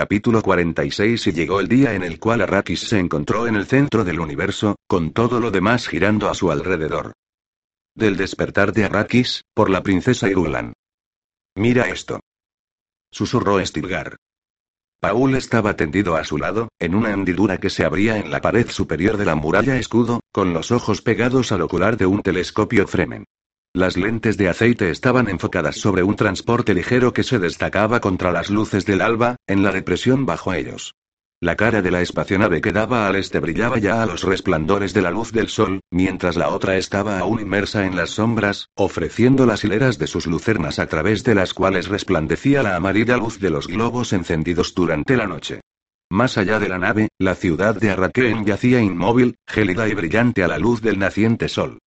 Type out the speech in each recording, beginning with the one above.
Capítulo 46 Y llegó el día en el cual Arrakis se encontró en el centro del universo, con todo lo demás girando a su alrededor. Del despertar de Arrakis, por la princesa Irulan. Mira esto. Susurró Stilgar. Paul estaba tendido a su lado, en una hendidura que se abría en la pared superior de la muralla escudo, con los ojos pegados al ocular de un telescopio Fremen. Las lentes de aceite estaban enfocadas sobre un transporte ligero que se destacaba contra las luces del alba, en la depresión bajo ellos. La cara de la espacionave que daba al este brillaba ya a los resplandores de la luz del sol, mientras la otra estaba aún inmersa en las sombras, ofreciendo las hileras de sus lucernas a través de las cuales resplandecía la amarilla luz de los globos encendidos durante la noche. Más allá de la nave, la ciudad de Arrakeen yacía inmóvil, gélida y brillante a la luz del naciente sol.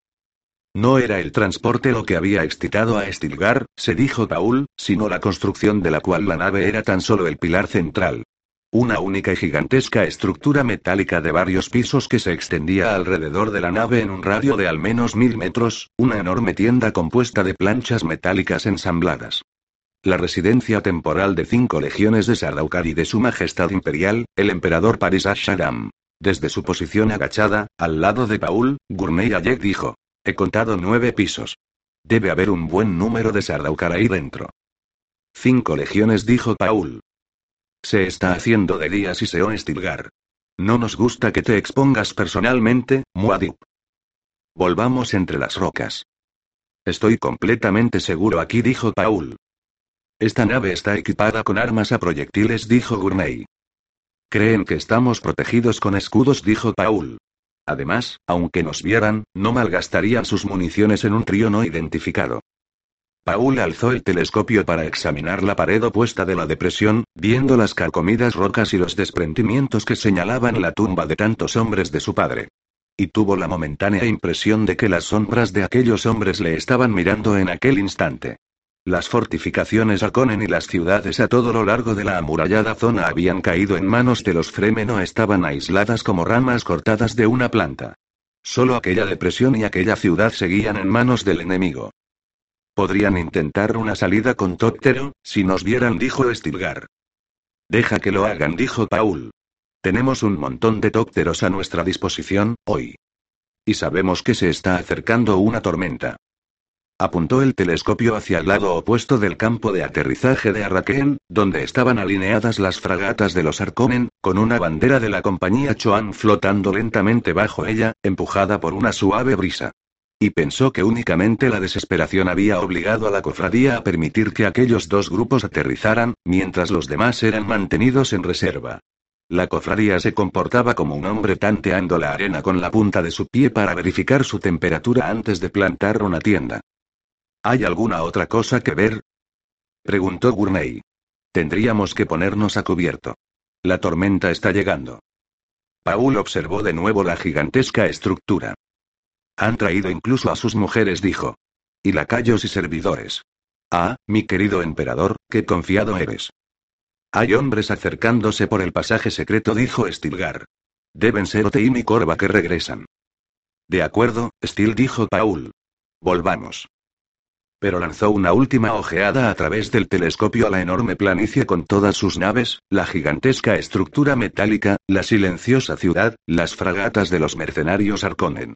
No era el transporte lo que había excitado a Stilgar, se dijo Paul, sino la construcción de la cual la nave era tan solo el pilar central. Una única y gigantesca estructura metálica de varios pisos que se extendía alrededor de la nave en un radio de al menos mil metros, una enorme tienda compuesta de planchas metálicas ensambladas. La residencia temporal de cinco legiones de Sardaukar y de su Majestad Imperial, el emperador Paris Ashadam. Desde su posición agachada, al lado de Paul, Gurney Ayek dijo. He contado nueve pisos. Debe haber un buen número de Sardaukar ahí dentro. Cinco legiones, dijo Paul. Se está haciendo de día, se Stilgar. No nos gusta que te expongas personalmente, Muad'Dib. Volvamos entre las rocas. Estoy completamente seguro aquí, dijo Paul. Esta nave está equipada con armas a proyectiles, dijo Gurney. Creen que estamos protegidos con escudos, dijo Paul. Además, aunque nos vieran, no malgastarían sus municiones en un trío no identificado. Paul alzó el telescopio para examinar la pared opuesta de la depresión, viendo las carcomidas rocas y los desprendimientos que señalaban la tumba de tantos hombres de su padre. Y tuvo la momentánea impresión de que las sombras de aquellos hombres le estaban mirando en aquel instante. Las fortificaciones Arconen y las ciudades a todo lo largo de la amurallada zona habían caído en manos de los Fremen o estaban aisladas como ramas cortadas de una planta. Solo aquella depresión y aquella ciudad seguían en manos del enemigo. Podrían intentar una salida con Tóptero, si nos vieran, dijo Stilgar. Deja que lo hagan, dijo Paul. Tenemos un montón de tópteros a nuestra disposición, hoy. Y sabemos que se está acercando una tormenta. Apuntó el telescopio hacia el lado opuesto del campo de aterrizaje de Arrakeen, donde estaban alineadas las fragatas de los Arconen, con una bandera de la compañía Choan flotando lentamente bajo ella, empujada por una suave brisa. Y pensó que únicamente la desesperación había obligado a la cofradía a permitir que aquellos dos grupos aterrizaran, mientras los demás eran mantenidos en reserva. La cofradía se comportaba como un hombre tanteando la arena con la punta de su pie para verificar su temperatura antes de plantar una tienda. ¿Hay alguna otra cosa que ver? preguntó Gurney. Tendríamos que ponernos a cubierto. La tormenta está llegando. Paul observó de nuevo la gigantesca estructura. Han traído incluso a sus mujeres, dijo. Y lacayos y servidores. Ah, mi querido emperador, qué confiado eres. Hay hombres acercándose por el pasaje secreto, dijo Stilgar. Deben ser Oteim y Corva que regresan. De acuerdo, Stil dijo Paul. Volvamos. Pero lanzó una última ojeada a través del telescopio a la enorme planicie con todas sus naves, la gigantesca estructura metálica, la silenciosa ciudad, las fragatas de los mercenarios Arconen.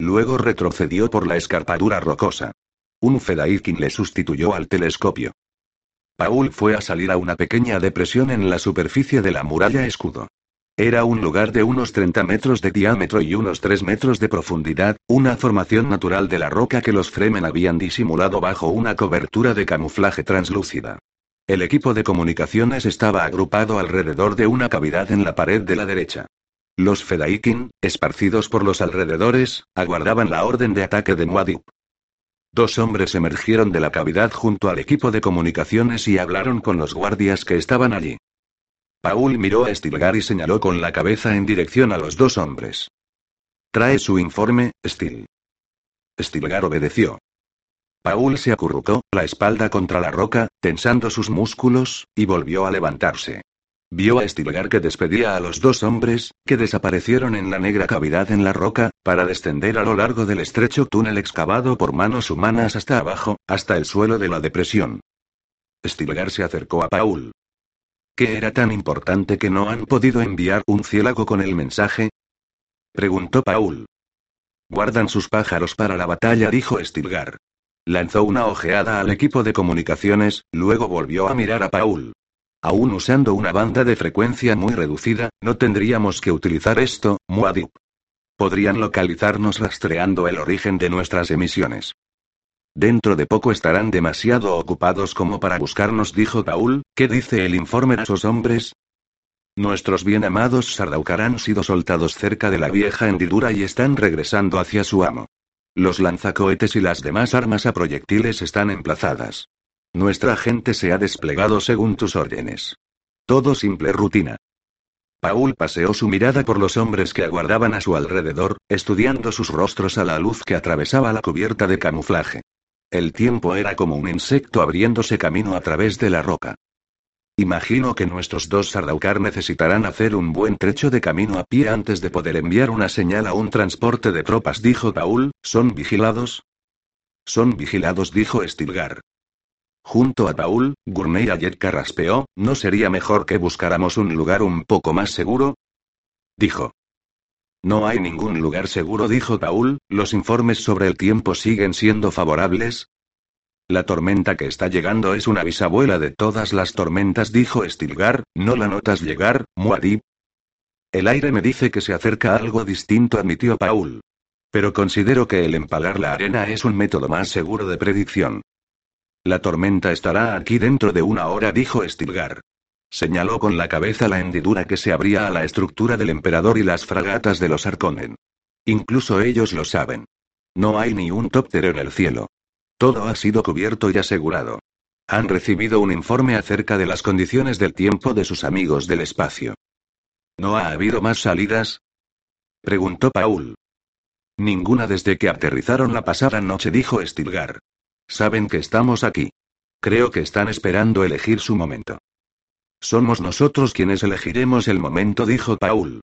Luego retrocedió por la escarpadura rocosa. Un Fedaikin le sustituyó al telescopio. Paul fue a salir a una pequeña depresión en la superficie de la muralla escudo. Era un lugar de unos 30 metros de diámetro y unos 3 metros de profundidad, una formación natural de la roca que los Fremen habían disimulado bajo una cobertura de camuflaje translúcida. El equipo de comunicaciones estaba agrupado alrededor de una cavidad en la pared de la derecha. Los Fedaikin, esparcidos por los alrededores, aguardaban la orden de ataque de Muad'Dib. Dos hombres emergieron de la cavidad junto al equipo de comunicaciones y hablaron con los guardias que estaban allí. Paul miró a Stilgar y señaló con la cabeza en dirección a los dos hombres. Trae su informe, Stil. Stilgar obedeció. Paul se acurrucó, la espalda contra la roca, tensando sus músculos, y volvió a levantarse. Vio a Stilgar que despedía a los dos hombres, que desaparecieron en la negra cavidad en la roca, para descender a lo largo del estrecho túnel excavado por manos humanas hasta abajo, hasta el suelo de la depresión. Stilgar se acercó a Paul. ¿Qué era tan importante que no han podido enviar un ciélago con el mensaje? Preguntó Paul. Guardan sus pájaros para la batalla, dijo Stilgar. Lanzó una ojeada al equipo de comunicaciones, luego volvió a mirar a Paul. Aún usando una banda de frecuencia muy reducida, no tendríamos que utilizar esto, Muad'Dib. Podrían localizarnos rastreando el origen de nuestras emisiones. Dentro de poco estarán demasiado ocupados como para buscarnos, dijo Paul. ¿Qué dice el informe a esos hombres? Nuestros bien amados Sardaukar han sido soltados cerca de la vieja hendidura y están regresando hacia su amo. Los lanzacohetes y las demás armas a proyectiles están emplazadas. Nuestra gente se ha desplegado según tus órdenes. Todo simple rutina. Paul paseó su mirada por los hombres que aguardaban a su alrededor, estudiando sus rostros a la luz que atravesaba la cubierta de camuflaje. El tiempo era como un insecto abriéndose camino a través de la roca. Imagino que nuestros dos Sardaukar necesitarán hacer un buen trecho de camino a pie antes de poder enviar una señal a un transporte de tropas, dijo Paul. ¿Son vigilados? Son vigilados, dijo Stilgar. Junto a Paul, Gurney Ayet carraspeó, ¿no sería mejor que buscáramos un lugar un poco más seguro? Dijo. No hay ningún lugar seguro, dijo Paul, los informes sobre el tiempo siguen siendo favorables. La tormenta que está llegando es una bisabuela de todas las tormentas, dijo Stilgar, ¿no la notas llegar, Muad'Dib? El aire me dice que se acerca algo distinto, admitió Paul. Pero considero que el empalar la arena es un método más seguro de predicción. La tormenta estará aquí dentro de una hora, dijo Stilgar. Señaló con la cabeza la hendidura que se abría a la estructura del emperador y las fragatas de los Arconen. Incluso ellos lo saben. No hay ni un tóptero en el cielo. Todo ha sido cubierto y asegurado. Han recibido un informe acerca de las condiciones del tiempo de sus amigos del espacio. ¿No ha habido más salidas? Preguntó Paul. Ninguna desde que aterrizaron la pasada noche, dijo Stilgar. Saben que estamos aquí. Creo que están esperando elegir su momento. Somos nosotros quienes elegiremos el momento, dijo Paul.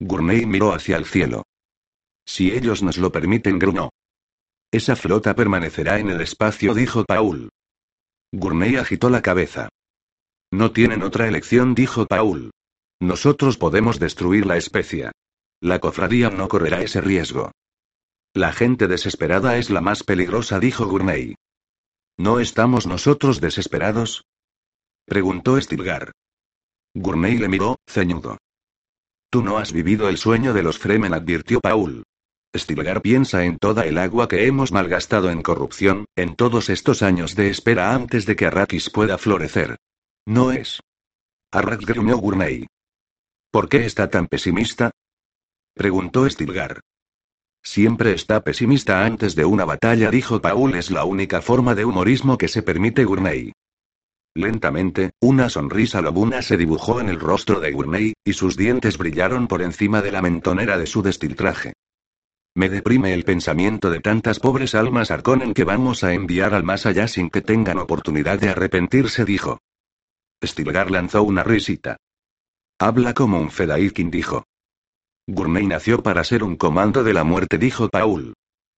Gurney miró hacia el cielo. Si ellos nos lo permiten, gruñó. Esa flota permanecerá en el espacio, dijo Paul. Gurney agitó la cabeza. No tienen otra elección, dijo Paul. Nosotros podemos destruir la especie. La cofradía no correrá ese riesgo. La gente desesperada es la más peligrosa, dijo Gurney. ¿No estamos nosotros desesperados? Preguntó Stilgar. Gurney le miró, ceñudo. Tú no has vivido el sueño de los Fremen, advirtió Paul. Stilgar piensa en toda el agua que hemos malgastado en corrupción, en todos estos años de espera antes de que Arrakis pueda florecer. ¿No es? Arrak gruñó Gurney. ¿Por qué está tan pesimista? Preguntó Stilgar. Siempre está pesimista antes de una batalla, dijo Paul. Es la única forma de humorismo que se permite Gurney. Lentamente, una sonrisa lobuna se dibujó en el rostro de Gurney, y sus dientes brillaron por encima de la mentonera de su destiltraje. Me deprime el pensamiento de tantas pobres almas Arconen que vamos a enviar al más allá sin que tengan oportunidad de arrepentirse, dijo. Stilgar lanzó una risita. Habla como un Fedaikin, dijo. Gurney nació para ser un comando de la muerte, dijo Paul.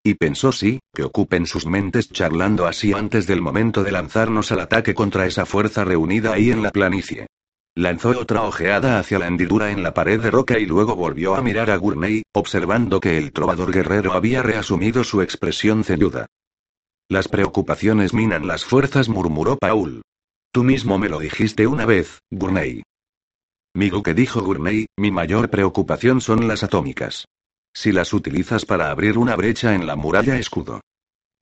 Y pensó sí, que ocupen sus mentes charlando así antes del momento de lanzarnos al ataque contra esa fuerza reunida ahí en la planicie. Lanzó otra ojeada hacia la hendidura en la pared de roca y luego volvió a mirar a Gurney, observando que el trovador guerrero había reasumido su expresión ceñuda. Las preocupaciones minan las fuerzas, murmuró Paul. Tú mismo me lo dijiste una vez, Gurney. Migo que dijo Gurney, mi mayor preocupación son las atómicas. Si las utilizas para abrir una brecha en la muralla escudo.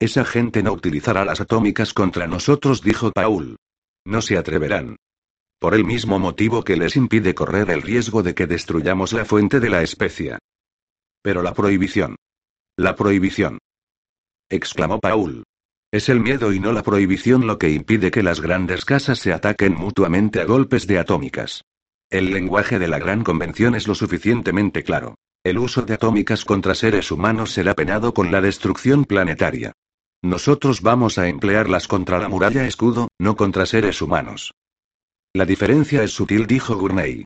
Esa gente no utilizará las atómicas contra nosotros, dijo Paul. No se atreverán. Por el mismo motivo que les impide correr el riesgo de que destruyamos la fuente de la especia. Pero la prohibición. La prohibición. exclamó Paul. Es el miedo y no la prohibición lo que impide que las grandes casas se ataquen mutuamente a golpes de atómicas. El lenguaje de la gran convención es lo suficientemente claro. El uso de atómicas contra seres humanos será penado con la destrucción planetaria. Nosotros vamos a emplearlas contra la muralla escudo, no contra seres humanos. La diferencia es sutil, dijo Gurney.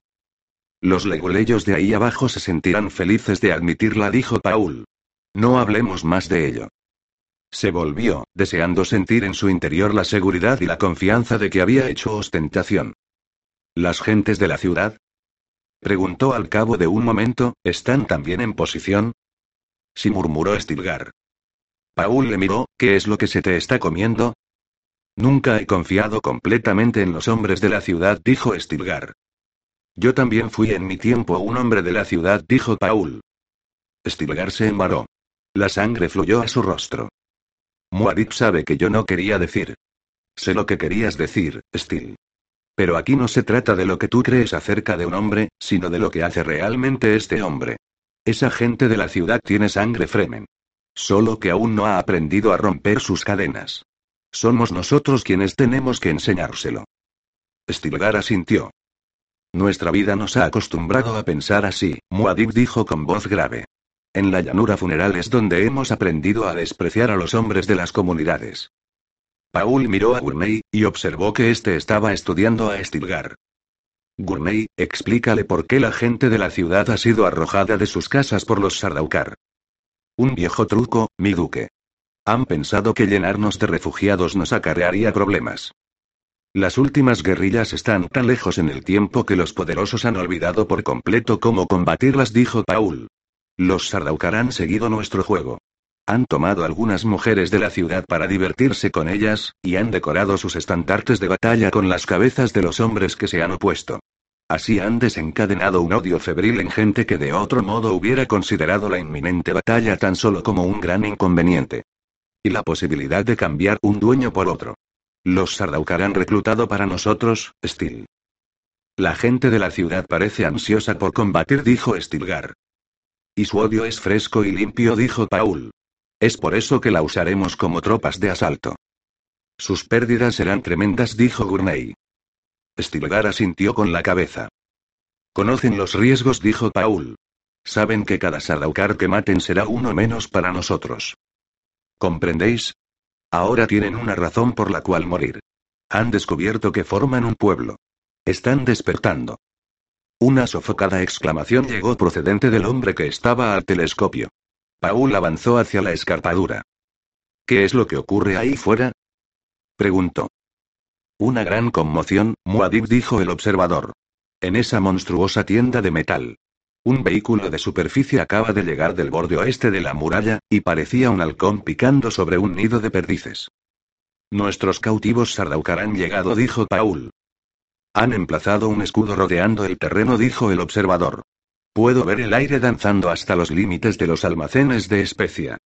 Los leguleyos de ahí abajo se sentirán felices de admitirla, dijo Paul. No hablemos más de ello. Se volvió, deseando sentir en su interior la seguridad y la confianza de que había hecho ostentación. ¿Las gentes de la ciudad? Preguntó al cabo de un momento, ¿están también en posición? Sí murmuró Stilgar. Paul le miró, ¿qué es lo que se te está comiendo? Nunca he confiado completamente en los hombres de la ciudad, dijo Stilgar. Yo también fui en mi tiempo un hombre de la ciudad, dijo Paul. Stilgar se embaró. La sangre fluyó a su rostro. Muad'Dib sabe que yo no quería decir. Sé lo que querías decir, Stil. Pero aquí no se trata de lo que tú crees acerca de un hombre, sino de lo que hace realmente este hombre. Esa gente de la ciudad tiene sangre Fremen. Solo que aún no ha aprendido a romper sus cadenas. Somos nosotros quienes tenemos que enseñárselo. Stilgar asintió. Nuestra vida nos ha acostumbrado a pensar así, Muad'Dib dijo con voz grave. En la llanura funeral es donde hemos aprendido a despreciar a los hombres de las comunidades. Paul miró a Gurney, y observó que éste estaba estudiando a Stilgar. Gurney, explícale por qué la gente de la ciudad ha sido arrojada de sus casas por los Sardaukar. Un viejo truco, mi duque. Han pensado que llenarnos de refugiados nos acarrearía problemas. Las últimas guerrillas están tan lejos en el tiempo que los poderosos han olvidado por completo cómo combatirlas, dijo Paul. Los Sardaukar han seguido nuestro juego. Han tomado algunas mujeres de la ciudad para divertirse con ellas, y han decorado sus estandartes de batalla con las cabezas de los hombres que se han opuesto. Así han desencadenado un odio febril en gente que de otro modo hubiera considerado la inminente batalla tan solo como un gran inconveniente. Y la posibilidad de cambiar un dueño por otro. Los Sardaukar han reclutado para nosotros, Stil. La gente de la ciudad parece ansiosa por combatir, dijo Stilgar. Y su odio es fresco y limpio, dijo Paul. Es por eso que la usaremos como tropas de asalto. Sus pérdidas serán tremendas, dijo Gurney. Stilgar asintió con la cabeza. Conocen los riesgos, dijo Paul. Saben que cada Sardaukar que maten será uno menos para nosotros. ¿Comprendéis? Ahora tienen una razón por la cual morir. Han descubierto que forman un pueblo. Están despertando. Una sofocada exclamación llegó procedente del hombre que estaba al telescopio. Paul avanzó hacia la escarpadura. ¿Qué es lo que ocurre ahí fuera? preguntó. Una gran conmoción, Muad'Dib dijo el observador. En esa monstruosa tienda de metal. Un vehículo de superficie acaba de llegar del borde oeste de la muralla, y parecía un halcón picando sobre un nido de perdices. Nuestros cautivos Sardaukar han llegado, dijo Paul. Han emplazado un escudo rodeando el terreno, dijo el observador. Puedo ver el aire danzando hasta los límites de los almacenes de especia.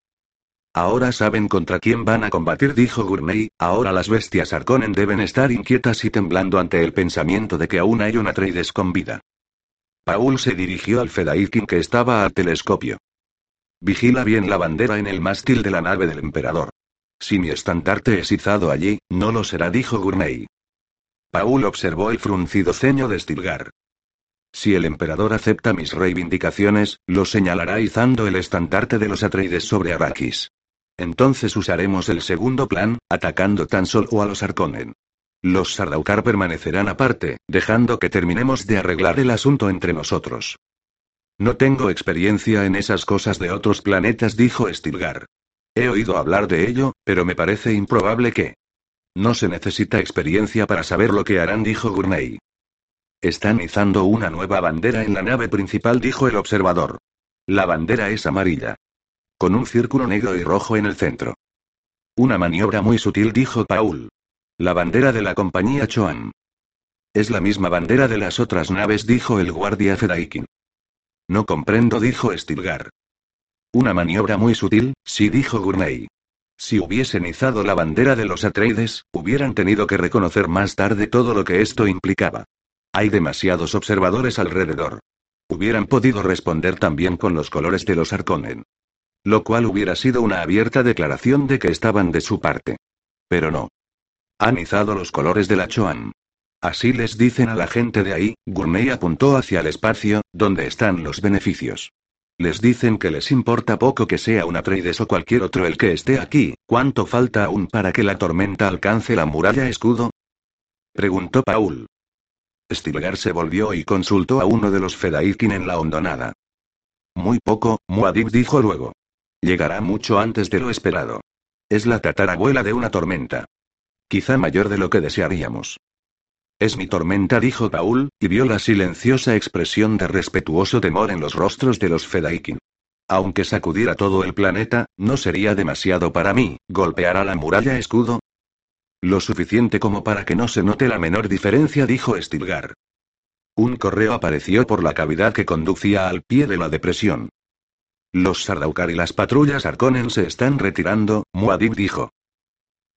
Ahora saben contra quién van a combatir, dijo Gurney. Ahora las bestias Arconen deben estar inquietas y temblando ante el pensamiento de que aún hay una Atreides con vida. Paul se dirigió al Fedaikin que estaba al telescopio. Vigila bien la bandera en el mástil de la nave del emperador. Si mi estandarte es izado allí, no lo será, dijo Gurney. Paul observó el fruncido ceño de Stilgar. Si el emperador acepta mis reivindicaciones, lo señalará izando el estandarte de los Atreides sobre Arrakis. Entonces usaremos el segundo plan, atacando tan solo a los Arconen. Los Sardaukar permanecerán aparte, dejando que terminemos de arreglar el asunto entre nosotros. No tengo experiencia en esas cosas de otros planetas, dijo Stilgar. He oído hablar de ello, pero me parece improbable que. No se necesita experiencia para saber lo que harán, dijo Gurney. Están izando una nueva bandera en la nave principal, dijo el observador. La bandera es amarilla. Con un círculo negro y rojo en el centro. Una maniobra muy sutil, dijo Paul. La bandera de la compañía Choan. Es la misma bandera de las otras naves, dijo el guardia Fedaikin. No comprendo, dijo Stilgar. Una maniobra muy sutil, sí, dijo Gurney. Si hubiesen izado la bandera de los Atreides, hubieran tenido que reconocer más tarde todo lo que esto implicaba. Hay demasiados observadores alrededor. Hubieran podido responder también con los colores de los Arconen. Lo cual hubiera sido una abierta declaración de que estaban de su parte. Pero no. Han izado los colores de la Choan. Así les dicen a la gente de ahí, Gourmet apuntó hacia el espacio, donde están los beneficios. Les dicen que les importa poco que sea un Atreides o cualquier otro el que esté aquí, ¿cuánto falta aún para que la tormenta alcance la muralla escudo? Preguntó Paul. Stilgar se volvió y consultó a uno de los Fedaikin en la hondonada. Muy poco, Muad'Dib dijo luego. Llegará mucho antes de lo esperado. Es la tatarabuela de una tormenta. Quizá mayor de lo que desearíamos. Es mi tormenta, dijo Paul, y vio la silenciosa expresión de respetuoso temor en los rostros de los Fedaikin. Aunque sacudiera todo el planeta, no sería demasiado para mí, golpeará la muralla escudo. Lo suficiente como para que no se note la menor diferencia, dijo Stilgar. Un correo apareció por la cavidad que conducía al pie de la depresión. Los Sardaukar y las patrullas Arconen se están retirando, Muad'Dib dijo.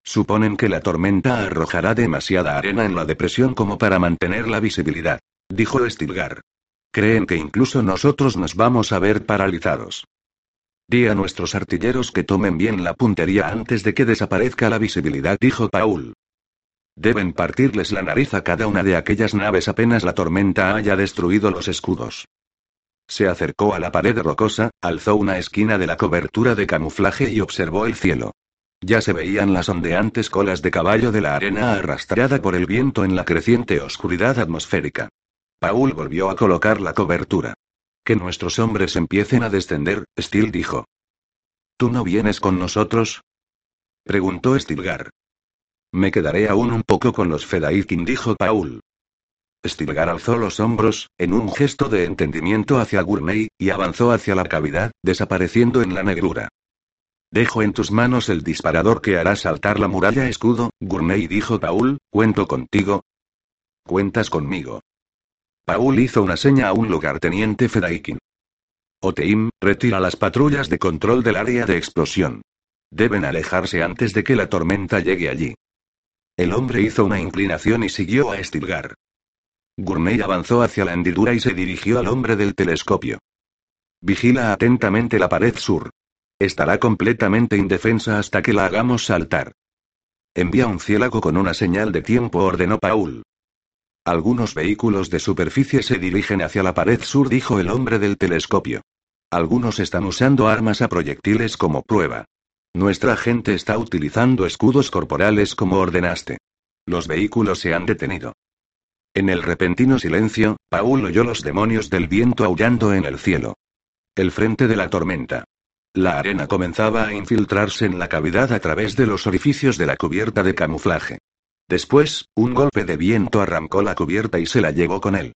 Suponen que la tormenta arrojará demasiada arena en la depresión como para mantener la visibilidad, dijo Stilgar. Creen que incluso nosotros nos vamos a ver paralizados. Di a nuestros artilleros que tomen bien la puntería antes de que desaparezca la visibilidad, dijo Paul. Deben partirles la nariz a cada una de aquellas naves apenas la tormenta haya destruido los escudos. Se acercó a la pared rocosa, alzó una esquina de la cobertura de camuflaje y observó el cielo. Ya se veían las ondeantes colas de caballo de la arena arrastrada por el viento en la creciente oscuridad atmosférica. Paul volvió a colocar la cobertura. Que nuestros hombres empiecen a descender, Steel dijo. ¿Tú no vienes con nosotros? preguntó Stilgar. Me quedaré aún un poco con los Fedaikin, dijo Paul. Stilgar alzó los hombros, en un gesto de entendimiento hacia Gurney, y avanzó hacia la cavidad, desapareciendo en la negrura. Dejo en tus manos el disparador que hará saltar la muralla escudo, Gurney dijo Paul, cuento contigo. Cuentas conmigo. Paul hizo una seña a un lugarteniente Fedaikin. Oteim, retira las patrullas de control del área de explosión. Deben alejarse antes de que la tormenta llegue allí. El hombre hizo una inclinación y siguió a Stilgar. Gurney avanzó hacia la hendidura y se dirigió al hombre del telescopio. Vigila atentamente la pared sur. Estará completamente indefensa hasta que la hagamos saltar. Envía un cielago con una señal de tiempo, ordenó Paul. Algunos vehículos de superficie se dirigen hacia la pared sur, dijo el hombre del telescopio. Algunos están usando armas a proyectiles como prueba. Nuestra gente está utilizando escudos corporales como ordenaste. Los vehículos se han detenido. En el repentino silencio, Paul oyó los demonios del viento aullando en el cielo. El frente de la tormenta. La arena comenzaba a infiltrarse en la cavidad a través de los orificios de la cubierta de camuflaje. Después, un golpe de viento arrancó la cubierta y se la llevó con él.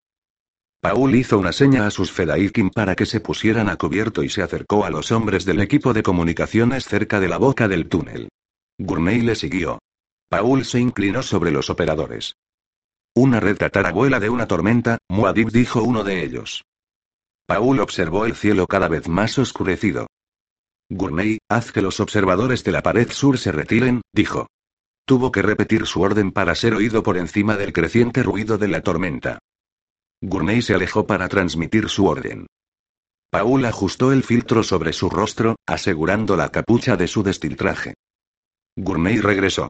Paul hizo una seña a sus Fedaikin para que se pusieran a cubierto y se acercó a los hombres del equipo de comunicaciones cerca de la boca del túnel. Gurney le siguió. Paul se inclinó sobre los operadores. Una red tatarabuela de una tormenta, Muad'Dib dijo uno de ellos. Paul observó el cielo cada vez más oscurecido. Gurney, haz que los observadores de la pared sur se retiren, dijo. Tuvo que repetir su orden para ser oído por encima del creciente ruido de la tormenta. Gurney se alejó para transmitir su orden. Paul ajustó el filtro sobre su rostro, asegurando la capucha de su destiltraje. Gurney regresó.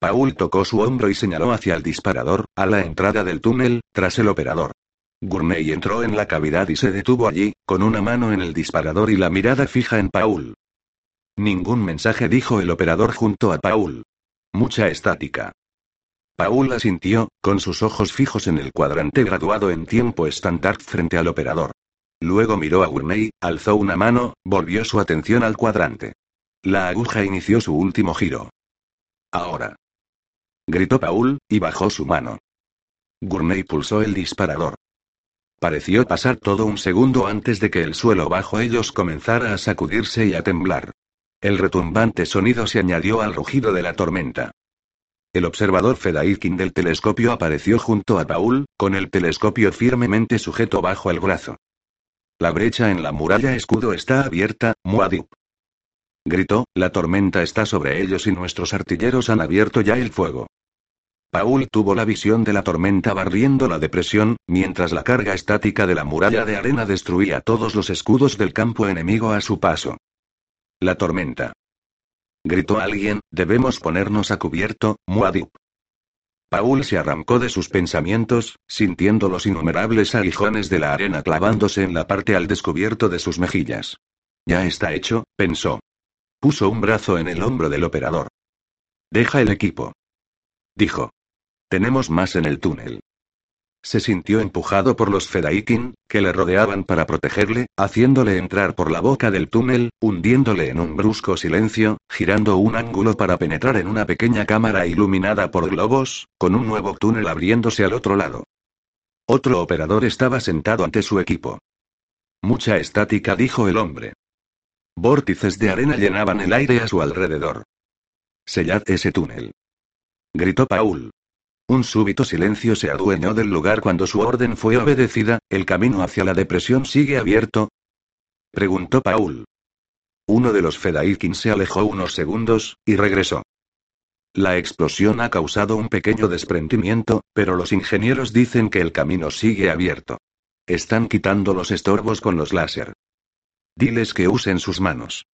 Paul tocó su hombro y señaló hacia el disparador, a la entrada del túnel, tras el operador. Gurney entró en la cavidad y se detuvo allí, con una mano en el disparador y la mirada fija en Paul. Ningún mensaje dijo el operador junto a Paul. Mucha estática. Paul asintió, con sus ojos fijos en el cuadrante graduado en tiempo estándar frente al operador. Luego miró a Gurney, alzó una mano, volvió su atención al cuadrante. La aguja inició su último giro. Ahora. Gritó Paul, y bajó su mano. Gurney pulsó el disparador. Pareció pasar todo un segundo antes de que el suelo bajo ellos comenzara a sacudirse y a temblar. El retumbante sonido se añadió al rugido de la tormenta. El observador Fedaikin del telescopio apareció junto a Paul, con el telescopio firmemente sujeto bajo el brazo. La brecha en la muralla escudo está abierta, Muad'Dib. Gritó, la tormenta está sobre ellos y nuestros artilleros han abierto ya el fuego. Paul tuvo la visión de la tormenta barriendo la depresión, mientras la carga estática de la muralla de arena destruía todos los escudos del campo enemigo a su paso. La tormenta. Gritó alguien, debemos ponernos a cubierto, Muad'Dib. Paul se arrancó de sus pensamientos, sintiendo los innumerables aguijones de la arena clavándose en la parte al descubierto de sus mejillas. Ya está hecho, pensó. Puso un brazo en el hombro del operador. Deja el equipo. Dijo. Tenemos más en el túnel. Se sintió empujado por los Fedaikin, que le rodeaban para protegerle, haciéndole entrar por la boca del túnel, hundiéndole en un brusco silencio, girando un ángulo para penetrar en una pequeña cámara iluminada por globos, con un nuevo túnel abriéndose al otro lado. Otro operador estaba sentado ante su equipo. Mucha estática, dijo el hombre. Vórtices de arena llenaban el aire a su alrededor. Sellad ese túnel. Gritó Paul. Un súbito silencio se adueñó del lugar cuando su orden fue obedecida, ¿el camino hacia la depresión sigue abierto? Preguntó Paul. Uno de los Fedaikin se alejó unos segundos, y regresó. La explosión ha causado un pequeño desprendimiento, pero los ingenieros dicen que el camino sigue abierto. Están quitando los estorbos con los láser. Diles que usen sus manos.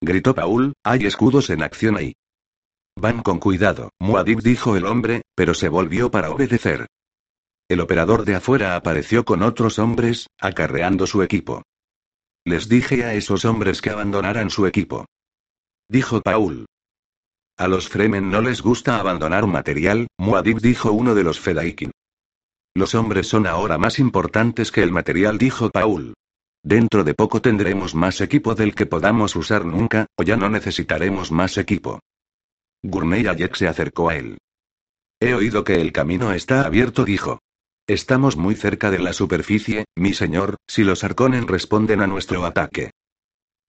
Gritó Paul, hay escudos en acción ahí. Van con cuidado, Muad'Dib dijo el hombre, pero se volvió para obedecer. El operador de afuera apareció con otros hombres, acarreando su equipo. Les dije a esos hombres que abandonaran su equipo. Dijo Paul. A los Fremen no les gusta abandonar material, Muad'Dib dijo uno de los Fedaikin. Los hombres son ahora más importantes que el material, dijo Paul. Dentro de poco tendremos más equipo del que podamos usar nunca, o ya no necesitaremos más equipo. Gurney Ayek se acercó a él. He oído que el camino está abierto, dijo. Estamos muy cerca de la superficie, mi señor, si los arconen responden a nuestro ataque.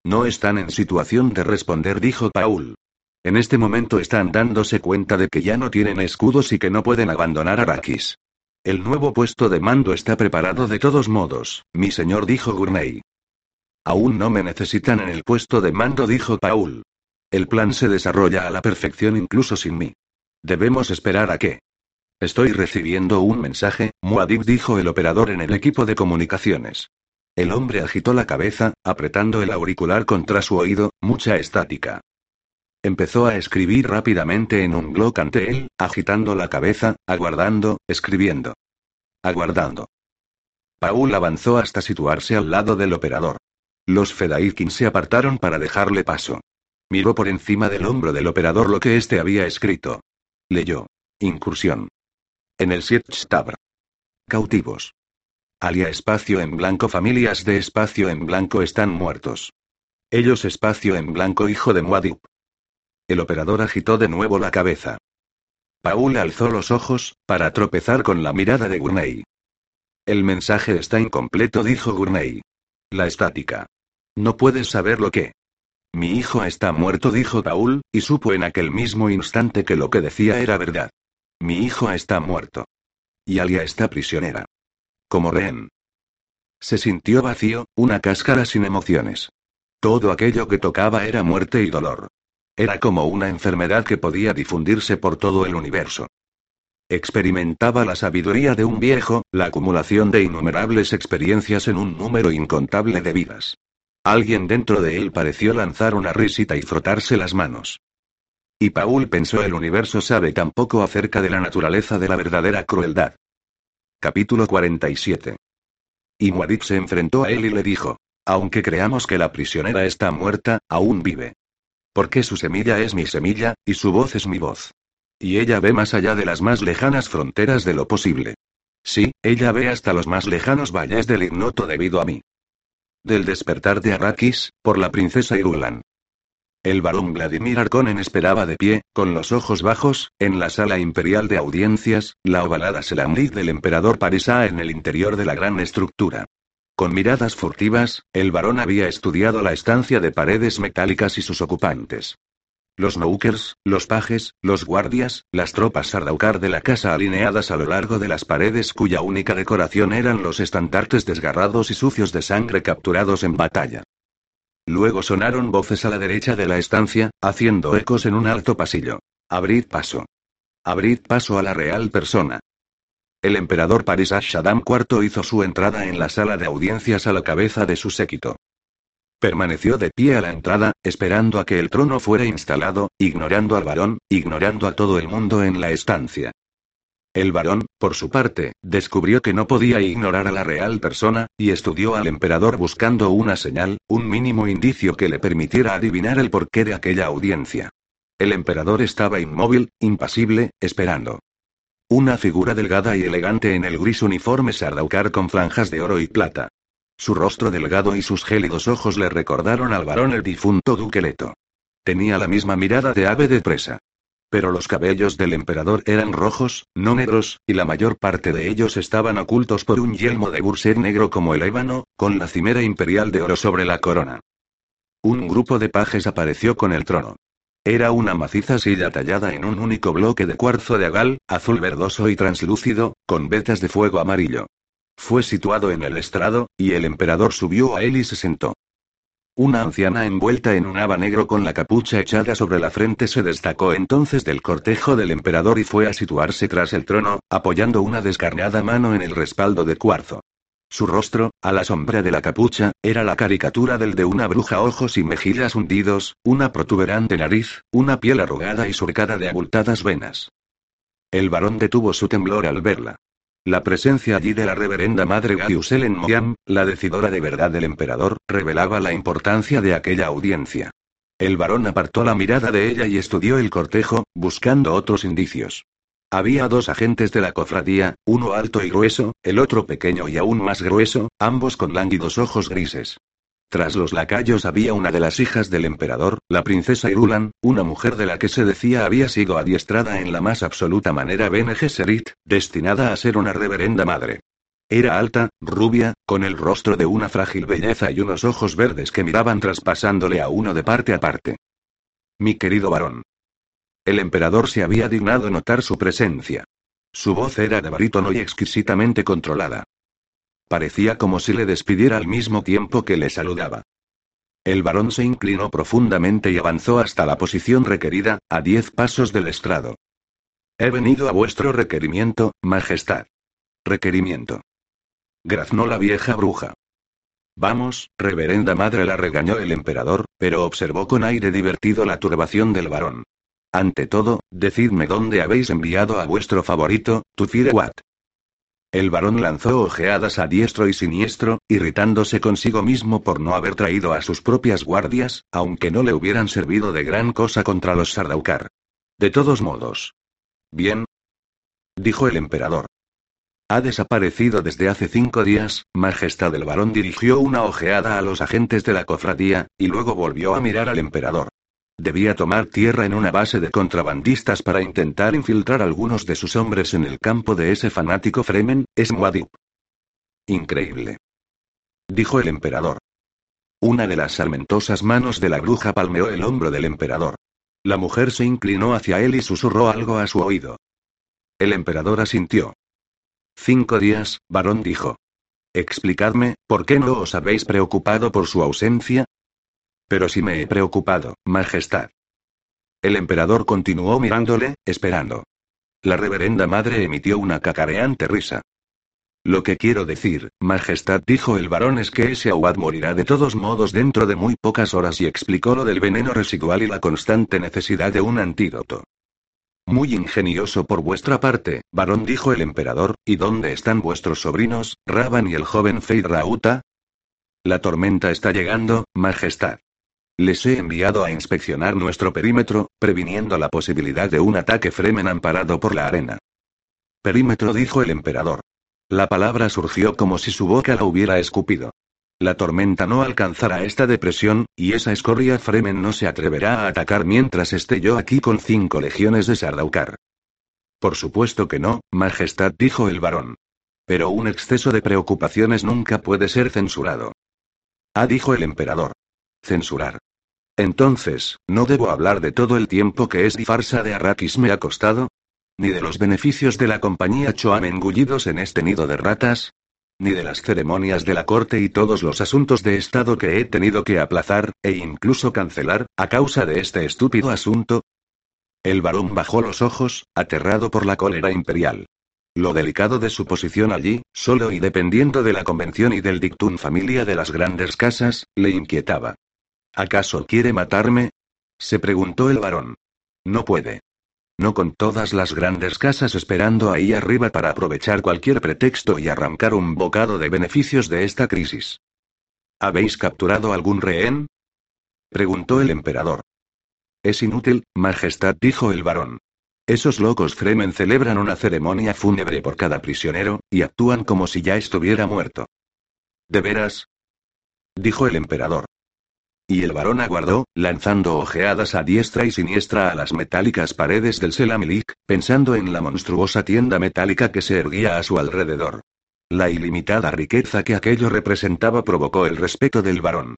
No están en situación de responder, dijo Paul. En este momento están dándose cuenta de que ya no tienen escudos y que no pueden abandonar Arrakis. El nuevo puesto de mando está preparado de todos modos, mi señor, dijo Gurney. Aún no me necesitan en el puesto de mando, dijo Paul. El plan se desarrolla a la perfección incluso sin mí. Debemos esperar a que. Estoy recibiendo un mensaje, Muad'Dib dijo el operador en el equipo de comunicaciones. El hombre agitó la cabeza, apretando el auricular contra su oído, mucha estática. Empezó a escribir rápidamente en un blog ante él, agitando la cabeza, aguardando, escribiendo. Aguardando. Paul avanzó hasta situarse al lado del operador. Los Fedaikin se apartaron para dejarle paso. Miró por encima del hombro del operador lo que éste había escrito. Leyó. Incursión. En el Sietstab. Cautivos. Alia espacio en blanco familias de espacio en blanco están muertos. Ellos espacio en blanco hijo de Muad'Dib. El operador agitó de nuevo la cabeza. Paul alzó los ojos, para tropezar con la mirada de Gurney. El mensaje está incompleto, dijo Gurney. La estática. No puedes saber lo que. Mi hijo está muerto, dijo Paul, y supo en aquel mismo instante que lo que decía era verdad. Mi hijo está muerto. Y Alia está prisionera. Como rehén. Se sintió vacío, una cáscara sin emociones. Todo aquello que tocaba era muerte y dolor. Era como una enfermedad que podía difundirse por todo el universo. Experimentaba la sabiduría de un viejo, la acumulación de innumerables experiencias en un número incontable de vidas. Alguien dentro de él pareció lanzar una risita y frotarse las manos. Y Paul pensó el universo sabe tan poco acerca de la naturaleza de la verdadera crueldad. Capítulo 47. Y Muad'Dib se enfrentó a él y le dijo, aunque creamos que la prisionera está muerta, aún vive. Porque su semilla es mi semilla, y su voz es mi voz. Y ella ve más allá de las más lejanas fronteras de lo posible. Sí, ella ve hasta los más lejanos valles del ignoto debido a mí. Del despertar de Arrakis, por la princesa Irulan. El barón Vladimir Arkonen esperaba de pie, con los ojos bajos, en la sala imperial de audiencias, la ovalada Selamrit del emperador Parisa en el interior de la gran estructura. Con miradas furtivas, el barón había estudiado la estancia de paredes metálicas y sus ocupantes. Los Noukers, los pajes, los guardias, las tropas sardaukar de la casa alineadas a lo largo de las paredes cuya única decoración eran los estandartes desgarrados y sucios de sangre capturados en batalla. Luego sonaron voces a la derecha de la estancia, haciendo ecos en un alto pasillo. Abrid paso. Abrid paso a la real persona. El emperador Paris Shaddam IV hizo su entrada en la sala de audiencias a la cabeza de su séquito. Permaneció de pie a la entrada, esperando a que el trono fuera instalado, ignorando al varón, ignorando a todo el mundo en la estancia. El varón, por su parte, descubrió que no podía ignorar a la real persona, y estudió al emperador buscando una señal, un mínimo indicio que le permitiera adivinar el porqué de aquella audiencia. El emperador estaba inmóvil, impasible, esperando. Una figura delgada y elegante en el gris uniforme sardaukar con franjas de oro y plata. Su rostro delgado y sus gélidos ojos le recordaron al varón el difunto duque Leto. Tenía la misma mirada de ave de presa. Pero los cabellos del emperador eran rojos, no negros, y la mayor parte de ellos estaban ocultos por un yelmo de burser negro como el ébano, con la cimera imperial de oro sobre la corona. Un grupo de pajes apareció con el trono. Era una maciza silla tallada en un único bloque de cuarzo de agal, azul verdoso y translúcido, con vetas de fuego amarillo. Fue situado en el estrado, y el emperador subió a él y se sentó. Una anciana envuelta en un haba negro con la capucha echada sobre la frente se destacó entonces del cortejo del emperador y fue a situarse tras el trono, apoyando una descarnada mano en el respaldo de cuarzo. Su rostro, a la sombra de la capucha, era la caricatura del de una bruja ojos y mejillas hundidos, una protuberante nariz, una piel arrugada y surcada de abultadas venas. El varón detuvo su temblor al verla. La presencia allí de la reverenda madre Gaiusel Moyam, la decidora de verdad del emperador, revelaba la importancia de aquella audiencia. El varón apartó la mirada de ella y estudió el cortejo, buscando otros indicios. Había dos agentes de la cofradía, uno alto y grueso, el otro pequeño y aún más grueso, ambos con lánguidos ojos grises. Tras los lacayos había una de las hijas del emperador, la princesa Irulan, una mujer de la que se decía había sido adiestrada en la más absoluta manera Bene Gesserit, destinada a ser una reverenda madre. Era alta, rubia, con el rostro de una frágil belleza y unos ojos verdes que miraban traspasándole a uno de parte a parte. Mi querido varón. El emperador se había dignado notar su presencia. Su voz era de barítono y exquisitamente controlada. Parecía como si le despidiera al mismo tiempo que le saludaba. El varón se inclinó profundamente y avanzó hasta la posición requerida, a diez pasos del estrado. He venido a vuestro requerimiento, Majestad. Requerimiento. Graznó la vieja bruja. Vamos, reverenda madre, la regañó el emperador, pero observó con aire divertido la turbación del varón. Ante todo, decidme dónde habéis enviado a vuestro favorito, Tufire Watt. El varón lanzó ojeadas a diestro y siniestro, irritándose consigo mismo por no haber traído a sus propias guardias, aunque no le hubieran servido de gran cosa contra los Sardaukar. De todos modos. Bien. Dijo el emperador. Ha desaparecido desde hace cinco días, Majestad el varón dirigió una ojeada a los agentes de la cofradía, y luego volvió a mirar al emperador. Debía tomar tierra en una base de contrabandistas para intentar infiltrar algunos de sus hombres en el campo de ese fanático Fremen, Esmuadib. Increíble. Dijo el emperador. Una de las salmentosas manos de la bruja palmeó el hombro del emperador. La mujer se inclinó hacia él y susurró algo a su oído. El emperador asintió. Cinco días, varón dijo. Explicadme, ¿por qué no os habéis preocupado por su ausencia? Pero sí me he preocupado, Majestad. El emperador continuó mirándole, esperando. La reverenda madre emitió una cacareante risa. Lo que quiero decir, Majestad, dijo el varón, es que ese Aguad morirá de todos modos dentro de muy pocas horas y explicó lo del veneno residual y la constante necesidad de un antídoto. Muy ingenioso por vuestra parte, varón, dijo el emperador, ¿y dónde están vuestros sobrinos, Raban y el joven Feyd Rauta? La tormenta está llegando, Majestad. Les he enviado a inspeccionar nuestro perímetro, previniendo la posibilidad de un ataque Fremen amparado por la arena. Perímetro dijo el emperador. La palabra surgió como si su boca la hubiera escupido. La tormenta no alcanzará esta depresión, y esa escoria Fremen no se atreverá a atacar mientras esté yo aquí con cinco legiones de Sardaukar. Por supuesto que no, Majestad, dijo el varón. Pero un exceso de preocupaciones nunca puede ser censurado. Ah, dijo el emperador. Censurar. Entonces, ¿no debo hablar de todo el tiempo que es farsa de Arrakis me ha costado? ¿Ni de los beneficios de la compañía Choam engullidos en este nido de ratas? ¿Ni de las ceremonias de la corte y todos los asuntos de Estado que he tenido que aplazar, e incluso cancelar, a causa de este estúpido asunto? El varón bajó los ojos, aterrado por la cólera imperial. Lo delicado de su posición allí, solo y dependiendo de la convención y del dictum familia de las grandes casas, le inquietaba. ¿Acaso quiere matarme? se preguntó el varón. No puede. No con todas las grandes casas esperando ahí arriba para aprovechar cualquier pretexto y arrancar un bocado de beneficios de esta crisis. ¿Habéis capturado algún rehén? preguntó el emperador. Es inútil, Majestad, dijo el varón. Esos locos Fremen celebran una ceremonia fúnebre por cada prisionero, y actúan como si ya estuviera muerto. ¿De veras? dijo el emperador. Y el varón aguardó, lanzando ojeadas a diestra y siniestra a las metálicas paredes del Selamilik, pensando en la monstruosa tienda metálica que se erguía a su alrededor. La ilimitada riqueza que aquello representaba provocó el respeto del varón.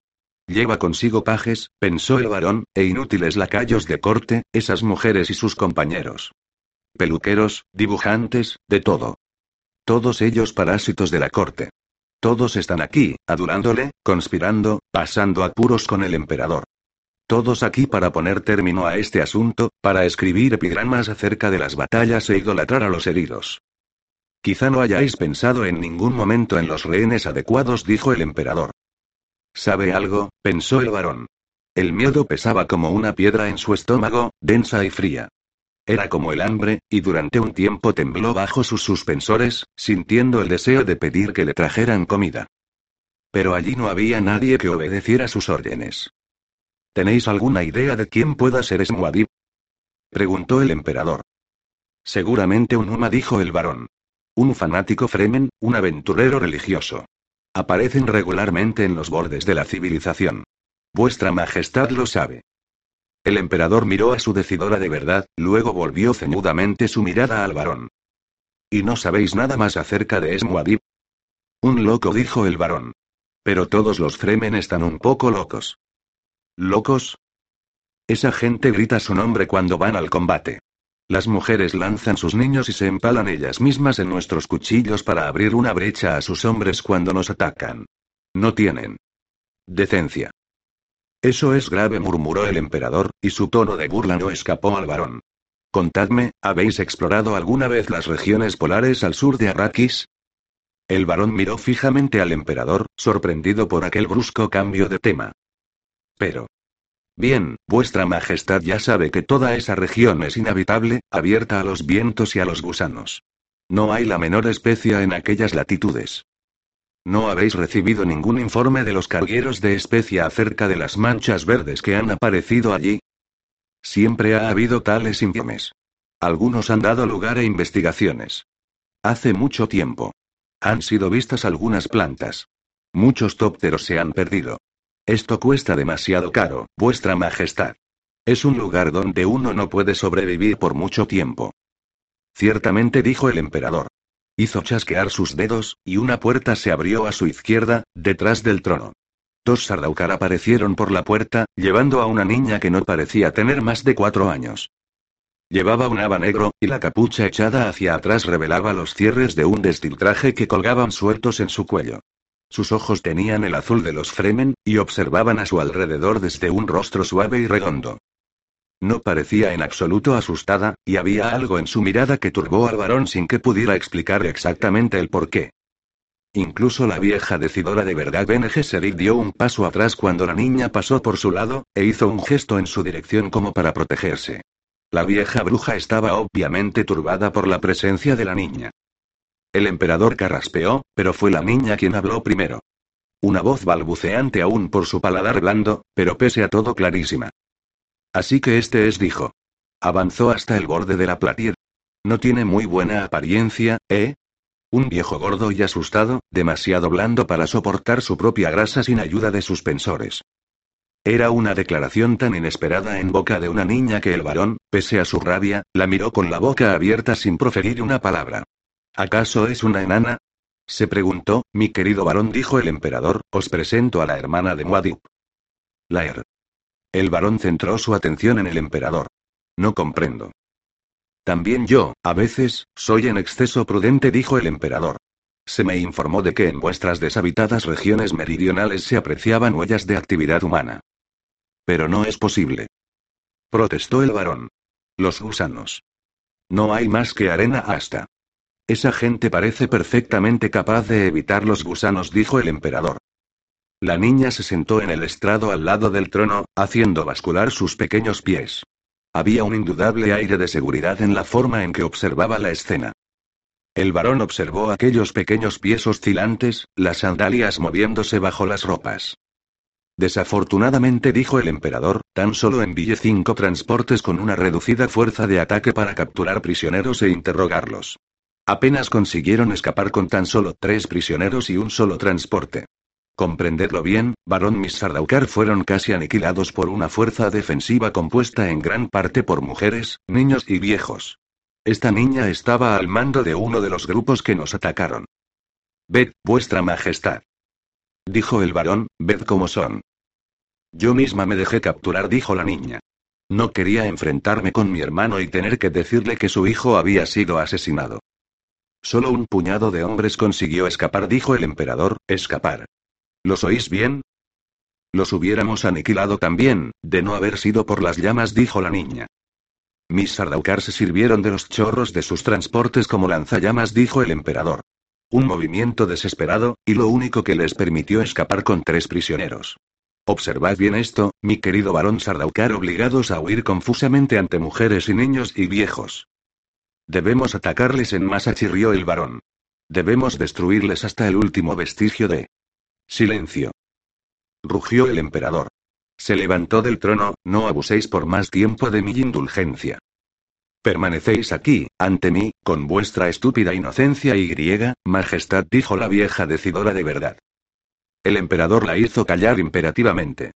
Lleva consigo pajes, pensó el varón, e inútiles lacayos de corte, esas mujeres y sus compañeros. Peluqueros, dibujantes, de todo. Todos ellos parásitos de la corte. Todos están aquí, adulándole, conspirando, pasando apuros con el emperador. Todos aquí para poner término a este asunto, para escribir epigramas acerca de las batallas e idolatrar a los heridos. Quizá no hayáis pensado en ningún momento en los rehenes adecuados, dijo el emperador. ¿Sabe algo? pensó el varón. El miedo pesaba como una piedra en su estómago, densa y fría. Era como el hambre, y durante un tiempo tembló bajo sus suspensores, sintiendo el deseo de pedir que le trajeran comida. Pero allí no había nadie que obedeciera sus órdenes. ¿Tenéis alguna idea de quién pueda ser Esmuadib? preguntó el emperador. Seguramente un Uma dijo el varón. Un fanático Fremen, un aventurero religioso. Aparecen regularmente en los bordes de la civilización. Vuestra Majestad lo sabe. El emperador miró a su decidora de verdad, luego volvió ceñudamente su mirada al varón. ¿Y no sabéis nada más acerca de Esmuadib? Un loco dijo el varón. Pero todos los Fremen están un poco locos. ¿Locos? Esa gente grita su nombre cuando van al combate. Las mujeres lanzan sus niños y se empalan ellas mismas en nuestros cuchillos para abrir una brecha a sus hombres cuando nos atacan. No tienen decencia. Eso es grave, murmuró el emperador, y su tono de burla no escapó al varón. Contadme, ¿habéis explorado alguna vez las regiones polares al sur de Arrakis? El varón miró fijamente al emperador, sorprendido por aquel brusco cambio de tema. Pero, Bien, vuestra Majestad ya sabe que toda esa región es inhabitable, abierta a los vientos y a los gusanos. No hay la menor especia en aquellas latitudes. ¿No habéis recibido ningún informe de los cargueros de especia acerca de las manchas verdes que han aparecido allí? Siempre ha habido tales informes. Algunos han dado lugar a investigaciones. Hace mucho tiempo. Han sido vistas algunas plantas. Muchos tópteros se han perdido. Esto cuesta demasiado caro, vuestra majestad. Es un lugar donde uno no puede sobrevivir por mucho tiempo. Ciertamente dijo el emperador. Hizo chasquear sus dedos, y una puerta se abrió a su izquierda, detrás del trono. Dos Sardaukar aparecieron por la puerta, llevando a una niña que no parecía tener más de cuatro años. Llevaba un haba negro, y la capucha echada hacia atrás revelaba los cierres de un destiltraje que colgaban sueltos en su cuello. Sus ojos tenían el azul de los Fremen, y observaban a su alrededor desde un rostro suave y redondo. No parecía en absoluto asustada, y había algo en su mirada que turbó al varón sin que pudiera explicar exactamente el porqué. Incluso la vieja decidora de verdad Bene Gesserit dio un paso atrás cuando la niña pasó por su lado, e hizo un gesto en su dirección como para protegerse. La vieja bruja estaba obviamente turbada por la presencia de la niña. El emperador carraspeó, pero fue la niña quien habló primero. Una voz balbuceante aún por su paladar blando, pero pese a todo clarísima. Así que este es, dijo. Avanzó hasta el borde de la platir. No tiene muy buena apariencia, ¿eh? Un viejo gordo y asustado, demasiado blando para soportar su propia grasa sin ayuda de suspensores. Era una declaración tan inesperada en boca de una niña que el varón, pese a su rabia, la miró con la boca abierta sin proferir una palabra. ¿Acaso es una enana? Se preguntó, mi querido varón, dijo el emperador, os presento a la hermana de Muad'Dib. Laer. El varón centró su atención en el emperador. No comprendo. También yo, a veces, soy en exceso prudente, dijo el emperador. Se me informó de que en vuestras deshabitadas regiones meridionales se apreciaban huellas de actividad humana. Pero no es posible. Protestó el varón. Los gusanos. No hay más que arena hasta. Esa gente parece perfectamente capaz de evitar los gusanos, dijo el emperador. La niña se sentó en el estrado al lado del trono, haciendo bascular sus pequeños pies. Había un indudable aire de seguridad en la forma en que observaba la escena. El varón observó aquellos pequeños pies oscilantes, las sandalias moviéndose bajo las ropas. Desafortunadamente dijo el emperador, tan solo envié cinco transportes con una reducida fuerza de ataque para capturar prisioneros e interrogarlos. Apenas consiguieron escapar con tan solo tres prisioneros y un solo transporte. Comprendedlo bien, varón mis Sardaukar fueron casi aniquilados por una fuerza defensiva compuesta en gran parte por mujeres, niños y viejos. Esta niña estaba al mando de uno de los grupos que nos atacaron. Ved, vuestra majestad. Dijo el varón, ved cómo son. Yo misma me dejé capturar, dijo la niña. No quería enfrentarme con mi hermano y tener que decirle que su hijo había sido asesinado. Solo un puñado de hombres consiguió escapar, dijo el emperador, escapar. ¿Los oís bien? Los hubiéramos aniquilado también, de no haber sido por las llamas, dijo la niña. Mis Sardaukar se sirvieron de los chorros de sus transportes como lanzallamas, dijo el emperador. Un movimiento desesperado, y lo único que les permitió escapar con tres prisioneros. Observad bien esto, mi querido varón Sardaukar obligados a huir confusamente ante mujeres y niños y viejos. Debemos atacarles en masa, chirrió el varón. Debemos destruirles hasta el último vestigio de Silencio. Rugió el emperador. Se levantó del trono, no abuséis por más tiempo de mi indulgencia. Permanecéis aquí, ante mí, con vuestra estúpida inocencia y griega, majestad, dijo la vieja decidora de verdad. El emperador la hizo callar imperativamente.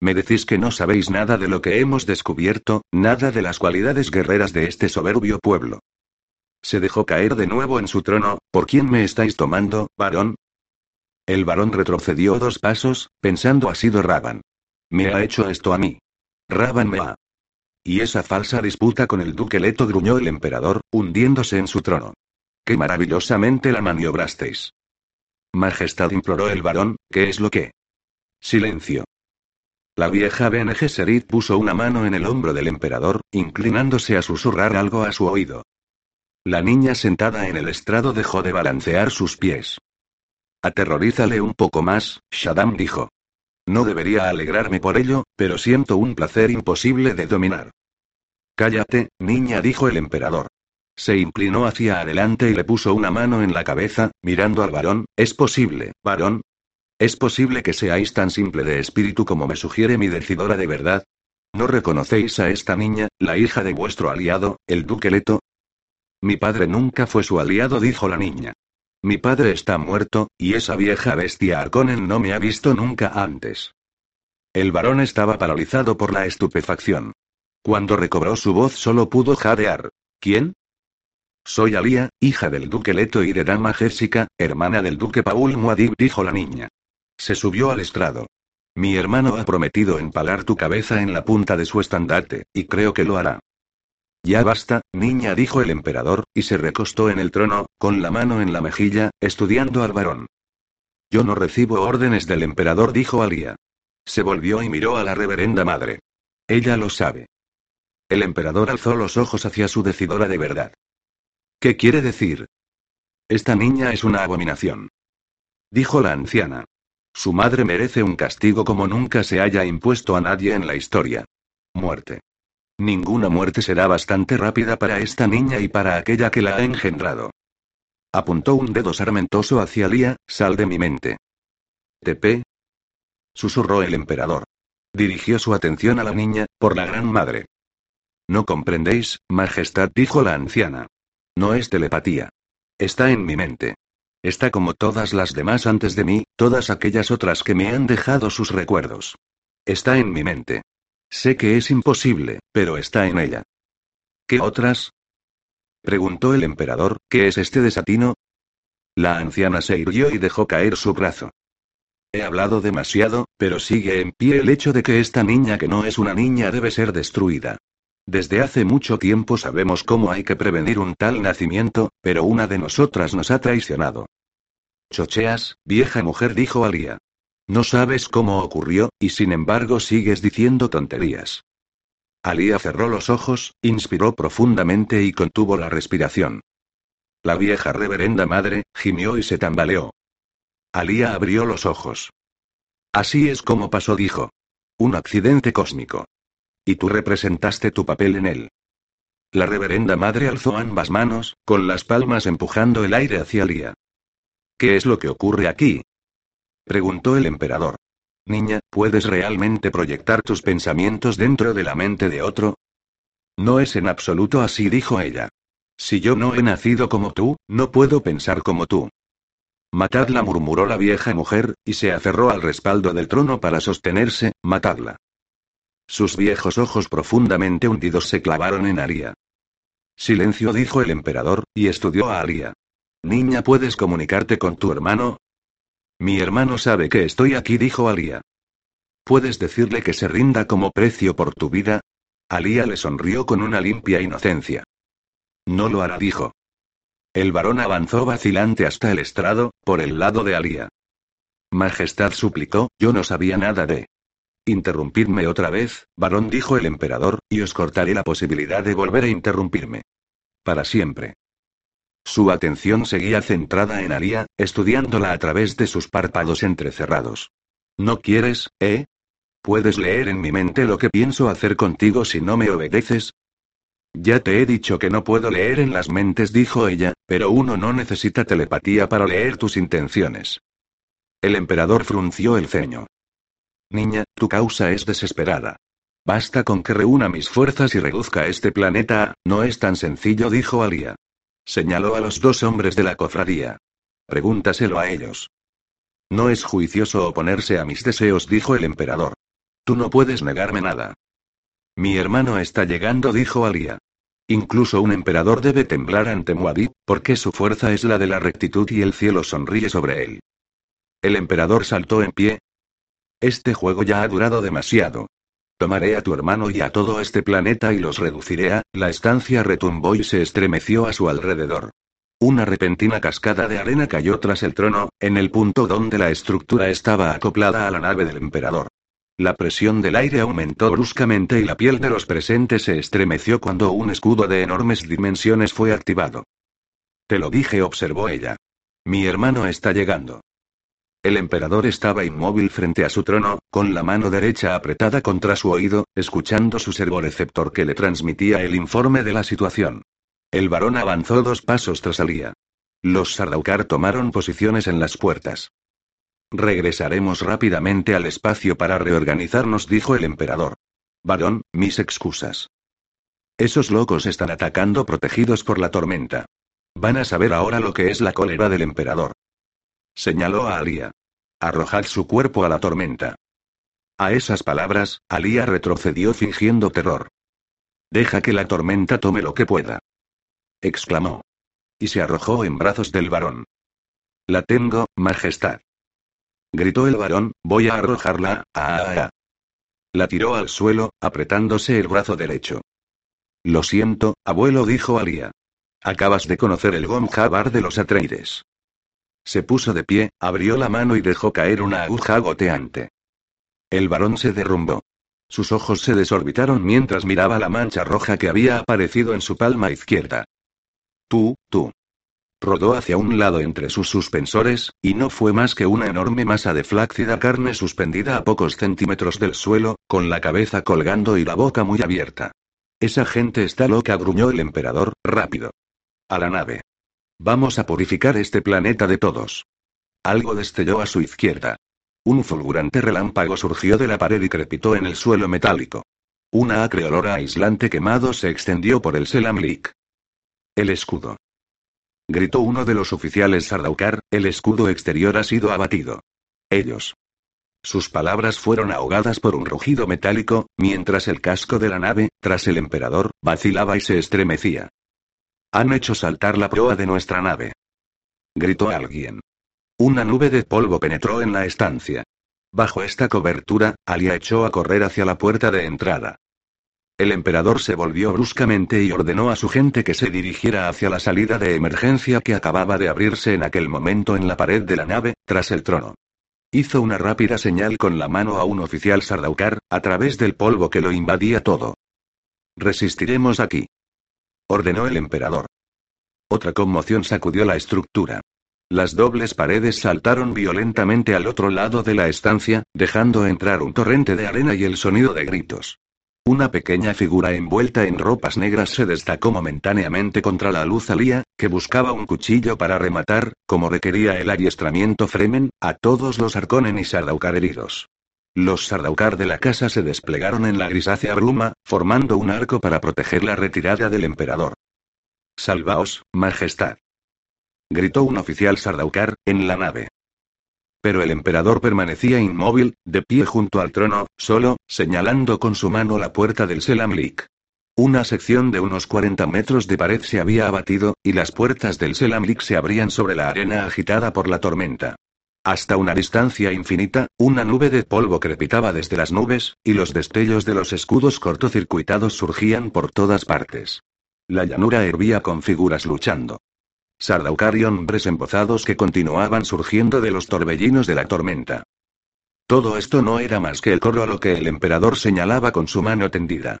Me decís que no sabéis nada de lo que hemos descubierto, nada de las cualidades guerreras de este soberbio pueblo. Se dejó caer de nuevo en su trono, ¿por quién me estáis tomando, varón? El varón retrocedió dos pasos, pensando ha sido Raban. Me ha hecho esto a mí. Raban me ha. Y esa falsa disputa con el duque Leto gruñó el emperador, hundiéndose en su trono. Qué maravillosamente la maniobrasteis. Majestad imploró el varón, ¿qué es lo que? Silencio. La vieja Bene Gesserit puso una mano en el hombro del emperador, inclinándose a susurrar algo a su oído. La niña sentada en el estrado dejó de balancear sus pies. Aterrorízale un poco más, Shaddam dijo. No debería alegrarme por ello, pero siento un placer imposible de dominar. Cállate, niña, dijo el emperador. Se inclinó hacia adelante y le puso una mano en la cabeza, mirando al varón, ¿es posible, varón? ¿Es posible que seáis tan simple de espíritu como me sugiere mi decidora de verdad? ¿No reconocéis a esta niña, la hija de vuestro aliado, el duque Leto? Mi padre nunca fue su aliado, dijo la niña. Mi padre está muerto, y esa vieja bestia Arconen no me ha visto nunca antes. El varón estaba paralizado por la estupefacción. Cuando recobró su voz solo pudo jadear. ¿Quién? Soy Alía, hija del duque Leto y de Dama Jessica, hermana del duque Paul Muad'Dib, dijo la niña. Se subió al estrado. Mi hermano ha prometido empalar tu cabeza en la punta de su estandarte, y creo que lo hará. Ya basta, niña, dijo el emperador, y se recostó en el trono, con la mano en la mejilla, estudiando al varón. Yo no recibo órdenes del emperador, dijo Alía. Se volvió y miró a la reverenda madre. Ella lo sabe. El emperador alzó los ojos hacia su decidora de verdad. ¿Qué quiere decir? Esta niña es una abominación. Dijo la anciana. Su madre merece un castigo como nunca se haya impuesto a nadie en la historia. Muerte. Ninguna muerte será bastante rápida para esta niña y para aquella que la ha engendrado. Apuntó un dedo sarmentoso hacia Lía, sal de mi mente. ¿Tepe? Susurró el emperador. Dirigió su atención a la niña, por la gran madre. No comprendéis, Majestad, dijo la anciana. No es telepatía. Está en mi mente. Está como todas las demás antes de mí, todas aquellas otras que me han dejado sus recuerdos. Está en mi mente. Sé que es imposible, pero está en ella. ¿Qué otras? Preguntó el emperador, ¿qué es este desatino? La anciana se irguió y dejó caer su brazo. He hablado demasiado, pero sigue en pie el hecho de que esta niña que no es una niña debe ser destruida. Desde hace mucho tiempo sabemos cómo hay que prevenir un tal nacimiento, pero una de nosotras nos ha traicionado. Chocheas, vieja mujer, dijo Alía. No sabes cómo ocurrió, y sin embargo sigues diciendo tonterías. Alía cerró los ojos, inspiró profundamente y contuvo la respiración. La vieja reverenda madre, gimió y se tambaleó. Alía abrió los ojos. Así es como pasó, dijo. Un accidente cósmico. Y tú representaste tu papel en él. La reverenda madre alzó ambas manos, con las palmas empujando el aire hacia Alía. ¿Qué es lo que ocurre aquí? Preguntó el emperador. Niña, ¿puedes realmente proyectar tus pensamientos dentro de la mente de otro? No es en absoluto así, dijo ella. Si yo no he nacido como tú, no puedo pensar como tú. Matadla, murmuró la vieja mujer, y se aferró al respaldo del trono para sostenerse, matadla. Sus viejos ojos profundamente hundidos se clavaron en Aria. Silencio, dijo el emperador, y estudió a Aria. Niña, ¿puedes comunicarte con tu hermano? Mi hermano sabe que estoy aquí, dijo Aria. ¿Puedes decirle que se rinda como precio por tu vida? Alia le sonrió con una limpia inocencia. No lo hará, dijo. El varón avanzó vacilante hasta el estrado, por el lado de Alia. Majestad suplicó, yo no sabía nada de. Interrumpidme otra vez, varón, dijo el emperador, y os cortaré la posibilidad de volver a interrumpirme. Para siempre. Su atención seguía centrada en Aria, estudiándola a través de sus párpados entrecerrados. ¿No quieres, eh? ¿Puedes leer en mi mente lo que pienso hacer contigo si no me obedeces? Ya te he dicho que no puedo leer en las mentes, dijo ella, pero uno no necesita telepatía para leer tus intenciones. El emperador frunció el ceño. Niña, tu causa es desesperada. Basta con que reúna mis fuerzas y reduzca este planeta a... No es tan sencillo, dijo Alia. Señaló a los dos hombres de la cofradía. Pregúntaselo a ellos. No es juicioso oponerse a mis deseos, dijo el emperador. Tú no puedes negarme nada. Mi hermano está llegando, dijo Alia. Incluso un emperador debe temblar ante Muad'Dib, porque su fuerza es la de la rectitud y el cielo sonríe sobre él. El emperador saltó en pie, este juego ya ha durado demasiado. Tomaré a tu hermano y a todo este planeta y los reduciré a... La estancia retumbó y se estremeció a su alrededor. Una repentina cascada de arena cayó tras el trono, en el punto donde la estructura estaba acoplada a la nave del emperador. La presión del aire aumentó bruscamente y la piel de los presentes se estremeció cuando un escudo de enormes dimensiones fue activado. Te lo dije, observó ella. Mi hermano está llegando. El emperador estaba inmóvil frente a su trono, con la mano derecha apretada contra su oído, escuchando su servoreceptor que le transmitía el informe de la situación. El varón avanzó dos pasos tras Alía. Los Sardaukar tomaron posiciones en las puertas. Regresaremos rápidamente al espacio para reorganizarnos, dijo el emperador. Varón, mis excusas. Esos locos están atacando protegidos por la tormenta. Van a saber ahora lo que es la cólera del emperador. Señaló a Alia. Arrojad su cuerpo a la tormenta. A esas palabras, Alia retrocedió fingiendo terror. Deja que la tormenta tome lo que pueda. exclamó. Y se arrojó en brazos del varón. La tengo, Majestad. Gritó el varón, voy a arrojarla, a, La tiró al suelo, apretándose el brazo derecho. Lo siento, abuelo, dijo Alia. Acabas de conocer el Gomjabar de los Atreides. Se puso de pie, abrió la mano y dejó caer una aguja goteante. El varón se derrumbó. Sus ojos se desorbitaron mientras miraba la mancha roja que había aparecido en su palma izquierda. Tú, tú. Rodó hacia un lado entre sus suspensores, y no fue más que una enorme masa de flácida carne suspendida a pocos centímetros del suelo, con la cabeza colgando y la boca muy abierta. Esa gente está loca, gruñó el emperador, rápido. A la nave. Vamos a purificar este planeta de todos. Algo destelló a su izquierda. Un fulgurante relámpago surgió de la pared y crepitó en el suelo metálico. Una acre olor a aislante quemado se extendió por el Selamlik. El escudo. Gritó uno de los oficiales Sardaukar, el escudo exterior ha sido abatido. Ellos. Sus palabras fueron ahogadas por un rugido metálico, mientras el casco de la nave, tras el emperador, vacilaba y se estremecía. Han hecho saltar la proa de nuestra nave. Gritó alguien. Una nube de polvo penetró en la estancia. Bajo esta cobertura, Alia echó a correr hacia la puerta de entrada. El emperador se volvió bruscamente y ordenó a su gente que se dirigiera hacia la salida de emergencia que acababa de abrirse en aquel momento en la pared de la nave, tras el trono. Hizo una rápida señal con la mano a un oficial sardaukar, a través del polvo que lo invadía todo. Resistiremos aquí ordenó el emperador. Otra conmoción sacudió la estructura. Las dobles paredes saltaron violentamente al otro lado de la estancia, dejando entrar un torrente de arena y el sonido de gritos. Una pequeña figura envuelta en ropas negras se destacó momentáneamente contra la luz alía, que buscaba un cuchillo para rematar, como requería el adiestramiento Fremen, a todos los Arconen y Sardaukar heridos. Los Sardaukar de la casa se desplegaron en la grisácea bruma, formando un arco para proteger la retirada del emperador. Salvaos, Majestad. Gritó un oficial Sardaukar, en la nave. Pero el emperador permanecía inmóvil, de pie junto al trono, solo, señalando con su mano la puerta del Selamlik. Una sección de unos 40 metros de pared se había abatido, y las puertas del Selamlik se abrían sobre la arena agitada por la tormenta. Hasta una distancia infinita, una nube de polvo crepitaba desde las nubes, y los destellos de los escudos cortocircuitados surgían por todas partes. La llanura hervía con figuras luchando. Sardaukar y hombres embozados que continuaban surgiendo de los torbellinos de la tormenta. Todo esto no era más que el coro a lo que el emperador señalaba con su mano tendida.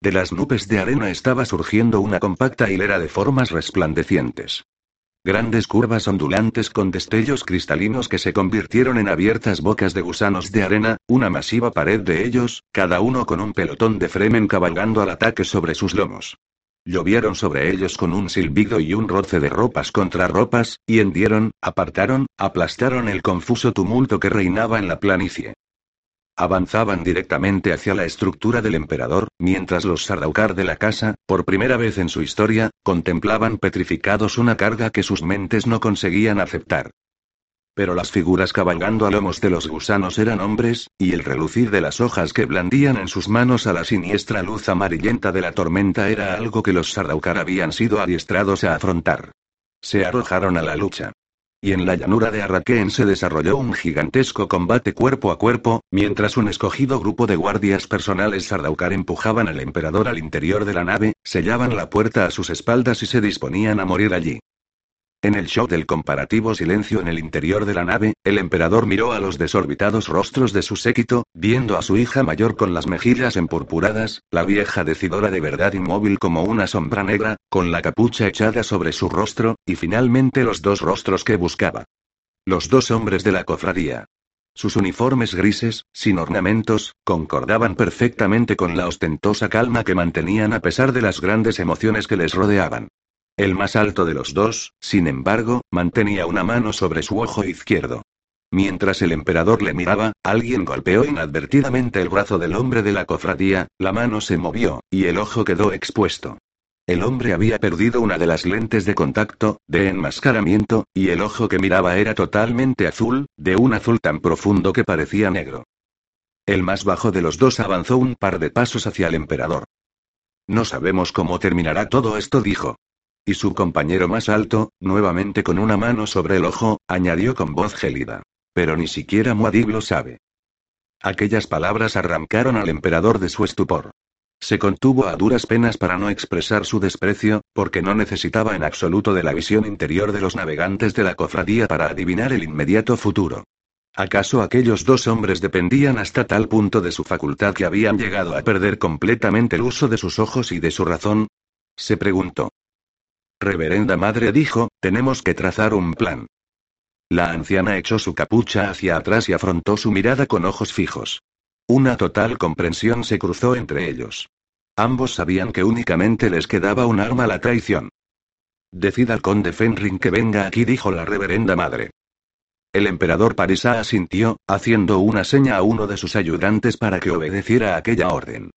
De las nubes de arena estaba surgiendo una compacta hilera de formas resplandecientes. Grandes curvas ondulantes con destellos cristalinos que se convirtieron en abiertas bocas de gusanos de arena, una masiva pared de ellos, cada uno con un pelotón de Fremen cabalgando al ataque sobre sus lomos. Llovieron sobre ellos con un silbido y un roce de ropas contra ropas, y hendieron, apartaron, aplastaron el confuso tumulto que reinaba en la planicie. Avanzaban directamente hacia la estructura del emperador, mientras los Sardaukar de la casa, por primera vez en su historia, contemplaban petrificados una carga que sus mentes no conseguían aceptar. Pero las figuras cabalgando a lomos de los gusanos eran hombres, y el relucir de las hojas que blandían en sus manos a la siniestra luz amarillenta de la tormenta era algo que los Sardaukar habían sido adiestrados a afrontar. Se arrojaron a la lucha. Y en la llanura de Arrakeen se desarrolló un gigantesco combate cuerpo a cuerpo, mientras un escogido grupo de guardias personales Sardaukar empujaban al emperador al interior de la nave, sellaban la puerta a sus espaldas y se disponían a morir allí. En el show del comparativo silencio en el interior de la nave, el emperador miró a los desorbitados rostros de su séquito, viendo a su hija mayor con las mejillas empurpuradas, la vieja decidora de verdad inmóvil como una sombra negra, con la capucha echada sobre su rostro, y finalmente los dos rostros que buscaba. Los dos hombres de la cofradía. Sus uniformes grises, sin ornamentos, concordaban perfectamente con la ostentosa calma que mantenían a pesar de las grandes emociones que les rodeaban. El más alto de los dos, sin embargo, mantenía una mano sobre su ojo izquierdo. Mientras el emperador le miraba, alguien golpeó inadvertidamente el brazo del hombre de la cofradía, la mano se movió, y el ojo quedó expuesto. El hombre había perdido una de las lentes de contacto, de enmascaramiento, y el ojo que miraba era totalmente azul, de un azul tan profundo que parecía negro. El más bajo de los dos avanzó un par de pasos hacia el emperador. No sabemos cómo terminará todo esto, dijo. Y su compañero más alto, nuevamente con una mano sobre el ojo, añadió con voz gélida. Pero ni siquiera Muad'Dib lo sabe. Aquellas palabras arrancaron al emperador de su estupor. Se contuvo a duras penas para no expresar su desprecio, porque no necesitaba en absoluto de la visión interior de los navegantes de la cofradía para adivinar el inmediato futuro. ¿Acaso aquellos dos hombres dependían hasta tal punto de su facultad que habían llegado a perder completamente el uso de sus ojos y de su razón? Se preguntó. Reverenda Madre dijo, tenemos que trazar un plan. La anciana echó su capucha hacia atrás y afrontó su mirada con ojos fijos. Una total comprensión se cruzó entre ellos. Ambos sabían que únicamente les quedaba un arma la traición. Decid al conde Fenring que venga aquí, dijo la reverenda madre. El emperador Parisa asintió, haciendo una seña a uno de sus ayudantes para que obedeciera aquella orden.